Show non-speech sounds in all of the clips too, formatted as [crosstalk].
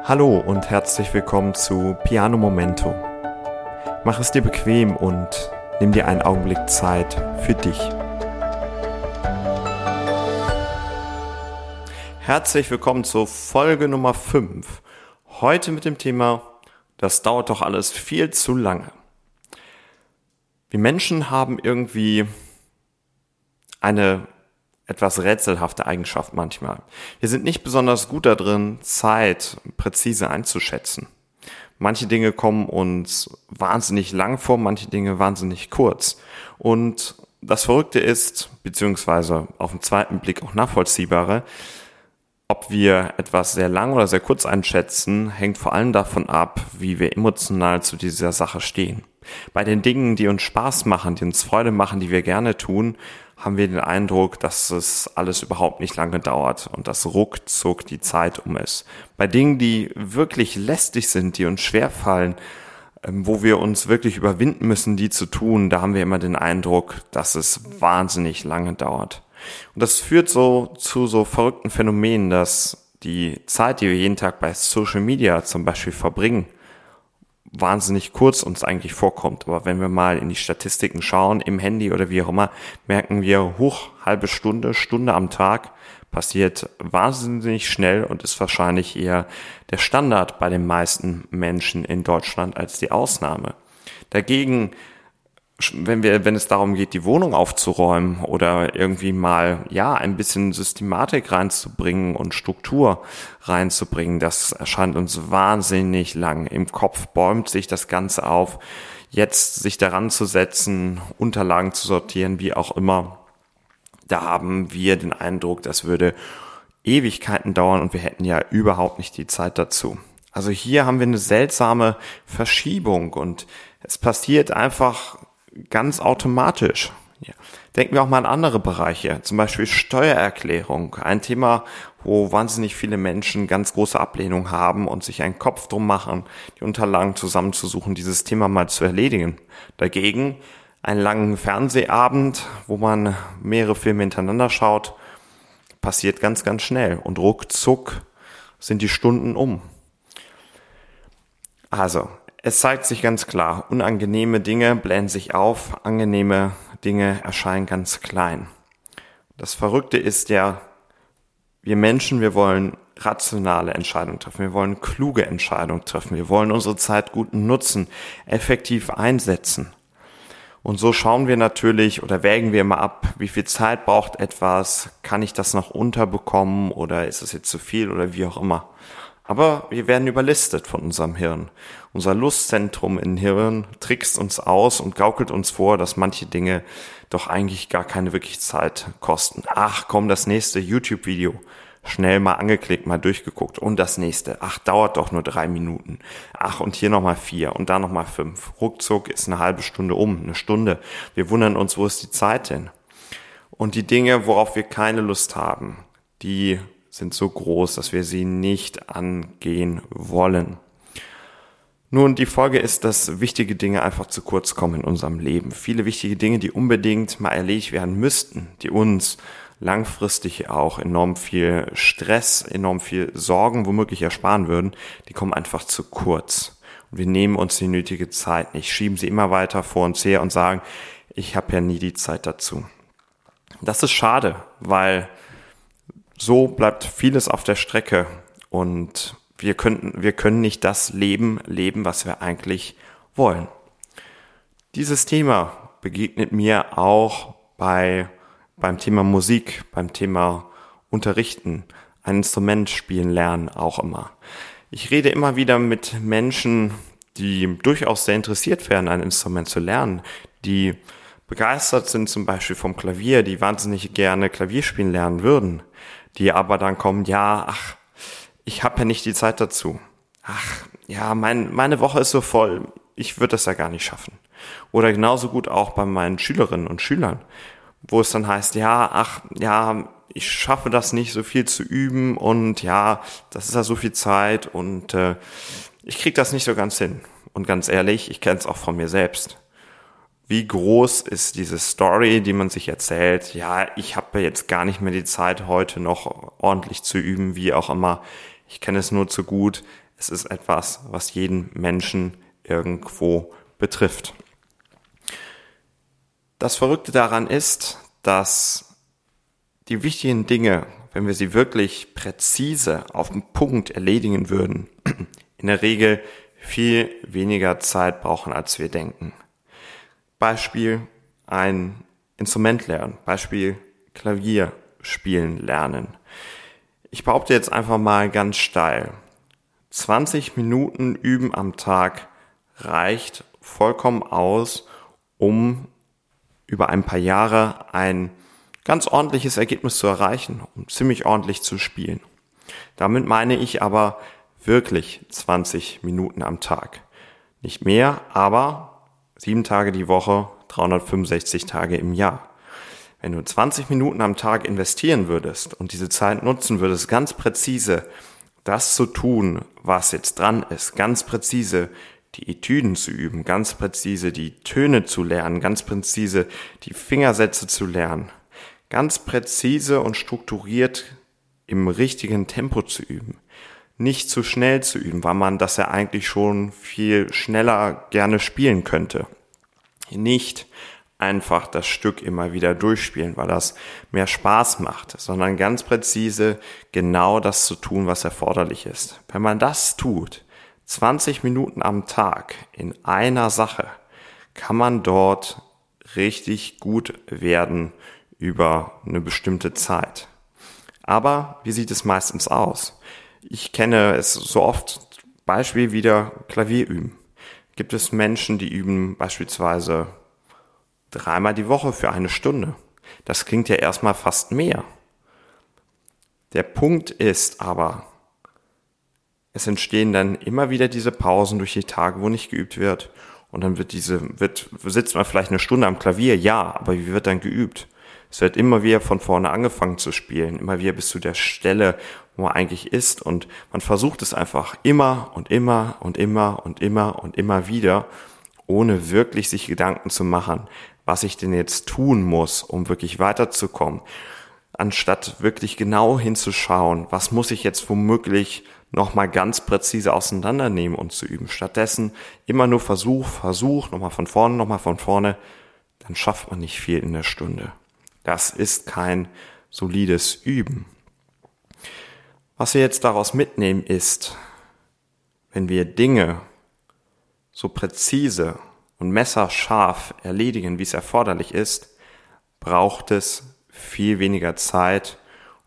Hallo und herzlich willkommen zu Piano Momento. Mach es dir bequem und nimm dir einen Augenblick Zeit für dich. Herzlich willkommen zur Folge Nummer 5. Heute mit dem Thema, das dauert doch alles viel zu lange. Wir Menschen haben irgendwie eine etwas rätselhafte Eigenschaft manchmal. Wir sind nicht besonders gut darin, Zeit präzise einzuschätzen. Manche Dinge kommen uns wahnsinnig lang vor, manche Dinge wahnsinnig kurz. Und das Verrückte ist, beziehungsweise auf den zweiten Blick auch nachvollziehbare, ob wir etwas sehr lang oder sehr kurz einschätzen, hängt vor allem davon ab, wie wir emotional zu dieser Sache stehen. Bei den Dingen, die uns Spaß machen, die uns Freude machen, die wir gerne tun, haben wir den Eindruck, dass es alles überhaupt nicht lange dauert und dass ruckzuck die Zeit um ist. Bei Dingen, die wirklich lästig sind, die uns schwerfallen, ähm, wo wir uns wirklich überwinden müssen, die zu tun, da haben wir immer den Eindruck, dass es wahnsinnig lange dauert. Und das führt so zu so verrückten Phänomenen, dass die Zeit, die wir jeden Tag bei Social Media zum Beispiel verbringen, wahnsinnig kurz uns eigentlich vorkommt. Aber wenn wir mal in die Statistiken schauen, im Handy oder wie auch immer, merken wir, hoch, halbe Stunde, Stunde am Tag passiert wahnsinnig schnell und ist wahrscheinlich eher der Standard bei den meisten Menschen in Deutschland als die Ausnahme. Dagegen wenn wir, wenn es darum geht, die Wohnung aufzuräumen oder irgendwie mal, ja, ein bisschen Systematik reinzubringen und Struktur reinzubringen, das erscheint uns wahnsinnig lang. Im Kopf bäumt sich das Ganze auf. Jetzt sich daran zu setzen, Unterlagen zu sortieren, wie auch immer, da haben wir den Eindruck, das würde Ewigkeiten dauern und wir hätten ja überhaupt nicht die Zeit dazu. Also hier haben wir eine seltsame Verschiebung und es passiert einfach ganz automatisch. Ja. Denken wir auch mal an andere Bereiche, zum Beispiel Steuererklärung, ein Thema, wo wahnsinnig viele Menschen ganz große Ablehnung haben und sich einen Kopf drum machen, die Unterlagen zusammenzusuchen, dieses Thema mal zu erledigen. Dagegen einen langen Fernsehabend, wo man mehrere Filme hintereinander schaut, passiert ganz, ganz schnell und ruckzuck sind die Stunden um. Also, es zeigt sich ganz klar, unangenehme Dinge blähen sich auf, angenehme Dinge erscheinen ganz klein. Das Verrückte ist ja, wir Menschen, wir wollen rationale Entscheidungen treffen, wir wollen kluge Entscheidungen treffen, wir wollen unsere Zeit gut nutzen, effektiv einsetzen. Und so schauen wir natürlich oder wägen wir immer ab, wie viel Zeit braucht etwas, kann ich das noch unterbekommen oder ist es jetzt zu viel oder wie auch immer. Aber wir werden überlistet von unserem Hirn. Unser Lustzentrum im Hirn trickst uns aus und gaukelt uns vor, dass manche Dinge doch eigentlich gar keine wirklich Zeit kosten. Ach komm, das nächste YouTube-Video. Schnell mal angeklickt, mal durchgeguckt. Und das nächste. Ach, dauert doch nur drei Minuten. Ach, und hier nochmal vier und da nochmal fünf. Ruckzuck ist eine halbe Stunde um, eine Stunde. Wir wundern uns, wo ist die Zeit denn? Und die Dinge, worauf wir keine Lust haben, die sind so groß, dass wir sie nicht angehen wollen. Nun, die Folge ist, dass wichtige Dinge einfach zu kurz kommen in unserem Leben. Viele wichtige Dinge, die unbedingt mal erledigt werden müssten, die uns langfristig auch enorm viel Stress, enorm viel Sorgen womöglich ersparen würden, die kommen einfach zu kurz. Und wir nehmen uns die nötige Zeit nicht, schieben sie immer weiter vor uns her und sagen, ich habe ja nie die Zeit dazu. Das ist schade, weil so bleibt vieles auf der Strecke und wir könnten, wir können nicht das Leben leben, was wir eigentlich wollen. Dieses Thema begegnet mir auch bei, beim Thema Musik, beim Thema Unterrichten, ein Instrument spielen lernen auch immer. Ich rede immer wieder mit Menschen, die durchaus sehr interessiert werden, ein Instrument zu lernen, die begeistert sind zum Beispiel vom Klavier, die wahnsinnig gerne Klavier spielen lernen würden die aber dann kommen, ja, ach, ich habe ja nicht die Zeit dazu. Ach, ja, mein, meine Woche ist so voll, ich würde das ja gar nicht schaffen. Oder genauso gut auch bei meinen Schülerinnen und Schülern, wo es dann heißt, ja, ach, ja, ich schaffe das nicht, so viel zu üben und ja, das ist ja so viel Zeit und äh, ich krieg das nicht so ganz hin. Und ganz ehrlich, ich kenne es auch von mir selbst wie groß ist diese Story, die man sich erzählt, ja, ich habe jetzt gar nicht mehr die Zeit, heute noch ordentlich zu üben, wie auch immer. Ich kenne es nur zu gut. Es ist etwas, was jeden Menschen irgendwo betrifft. Das Verrückte daran ist, dass die wichtigen Dinge, wenn wir sie wirklich präzise auf den Punkt erledigen würden, [clears throat] in der Regel viel weniger Zeit brauchen, als wir denken. Beispiel ein Instrument lernen, Beispiel Klavier spielen lernen. Ich behaupte jetzt einfach mal ganz steil. 20 Minuten üben am Tag reicht vollkommen aus, um über ein paar Jahre ein ganz ordentliches Ergebnis zu erreichen, um ziemlich ordentlich zu spielen. Damit meine ich aber wirklich 20 Minuten am Tag. Nicht mehr, aber sieben Tage die Woche, 365 Tage im Jahr. Wenn du 20 Minuten am Tag investieren würdest und diese Zeit nutzen würdest, ganz präzise das zu tun, was jetzt dran ist, ganz präzise die Etüden zu üben, ganz präzise die Töne zu lernen, ganz präzise die Fingersätze zu lernen, ganz präzise und strukturiert im richtigen Tempo zu üben, nicht zu schnell zu üben, weil man das ja eigentlich schon viel schneller gerne spielen könnte. Nicht einfach das Stück immer wieder durchspielen, weil das mehr Spaß macht, sondern ganz präzise genau das zu tun, was erforderlich ist. Wenn man das tut, 20 Minuten am Tag in einer Sache kann man dort richtig gut werden über eine bestimmte Zeit. Aber wie sieht es meistens aus? Ich kenne es so oft, Beispiel wieder Klavier üben. Gibt es Menschen, die üben beispielsweise dreimal die Woche für eine Stunde. Das klingt ja erstmal fast mehr. Der Punkt ist aber, es entstehen dann immer wieder diese Pausen durch die Tage, wo nicht geübt wird. Und dann wird diese, wird, sitzt man vielleicht eine Stunde am Klavier, ja, aber wie wird dann geübt? Es wird immer wieder von vorne angefangen zu spielen, immer wieder bis zu der Stelle, wo man eigentlich ist. Und man versucht es einfach immer und immer und immer und immer und immer wieder, ohne wirklich sich Gedanken zu machen, was ich denn jetzt tun muss, um wirklich weiterzukommen. Anstatt wirklich genau hinzuschauen, was muss ich jetzt womöglich nochmal ganz präzise auseinandernehmen und zu üben. Stattdessen immer nur Versuch, Versuch, nochmal von vorne, nochmal von vorne, dann schafft man nicht viel in der Stunde. Das ist kein solides Üben. Was wir jetzt daraus mitnehmen ist, wenn wir Dinge so präzise und messerscharf erledigen, wie es erforderlich ist, braucht es viel weniger Zeit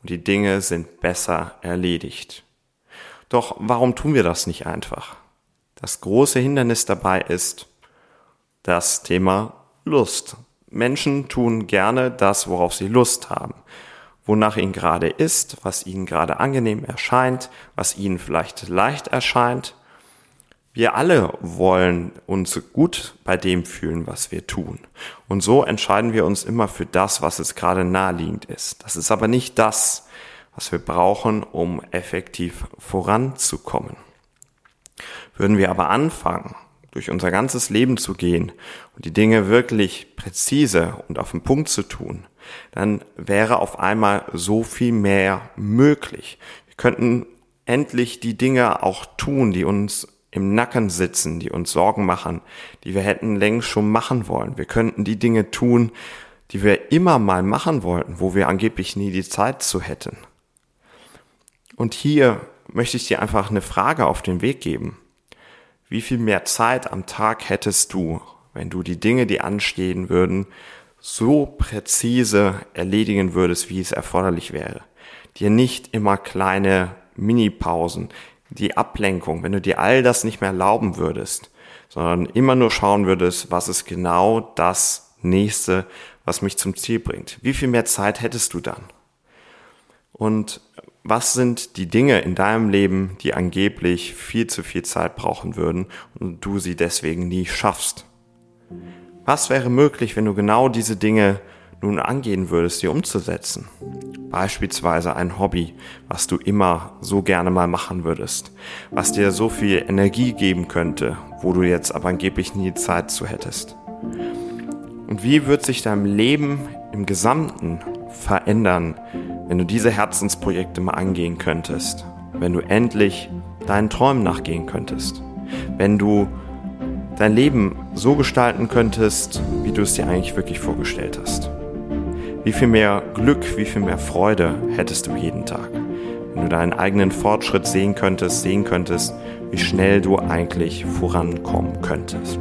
und die Dinge sind besser erledigt. Doch warum tun wir das nicht einfach? Das große Hindernis dabei ist das Thema Lust. Menschen tun gerne das, worauf sie Lust haben, wonach ihnen gerade ist, was ihnen gerade angenehm erscheint, was ihnen vielleicht leicht erscheint. Wir alle wollen uns gut bei dem fühlen, was wir tun. Und so entscheiden wir uns immer für das, was es gerade naheliegend ist. Das ist aber nicht das, was wir brauchen, um effektiv voranzukommen. Würden wir aber anfangen, durch unser ganzes Leben zu gehen und die Dinge wirklich präzise und auf den Punkt zu tun, dann wäre auf einmal so viel mehr möglich. Wir könnten endlich die Dinge auch tun, die uns im Nacken sitzen, die uns Sorgen machen, die wir hätten längst schon machen wollen. Wir könnten die Dinge tun, die wir immer mal machen wollten, wo wir angeblich nie die Zeit zu hätten. Und hier möchte ich dir einfach eine Frage auf den Weg geben. Wie viel mehr Zeit am Tag hättest du, wenn du die Dinge, die anstehen würden, so präzise erledigen würdest, wie es erforderlich wäre? Dir nicht immer kleine Mini-Pausen, die Ablenkung, wenn du dir all das nicht mehr erlauben würdest, sondern immer nur schauen würdest, was ist genau das nächste, was mich zum Ziel bringt. Wie viel mehr Zeit hättest du dann? Und was sind die Dinge in deinem Leben, die angeblich viel zu viel Zeit brauchen würden und du sie deswegen nie schaffst? Was wäre möglich, wenn du genau diese Dinge nun angehen würdest, sie umzusetzen? Beispielsweise ein Hobby, was du immer so gerne mal machen würdest, was dir so viel Energie geben könnte, wo du jetzt aber angeblich nie Zeit zu hättest. Und wie wird sich dein Leben im Gesamten verändern, wenn du diese Herzensprojekte mal angehen könntest wenn du endlich deinen Träumen nachgehen könntest, wenn du dein Leben so gestalten könntest, wie du es dir eigentlich wirklich vorgestellt hast. Wie viel mehr Glück, wie viel mehr Freude hättest du jeden Tag, wenn du deinen eigenen Fortschritt sehen könntest, sehen könntest, wie schnell du eigentlich vorankommen könntest.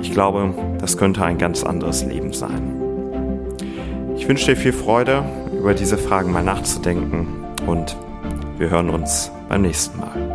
Ich glaube, das könnte ein ganz anderes Leben sein. Ich wünsche dir viel Freude, über diese Fragen mal nachzudenken und wir hören uns beim nächsten Mal.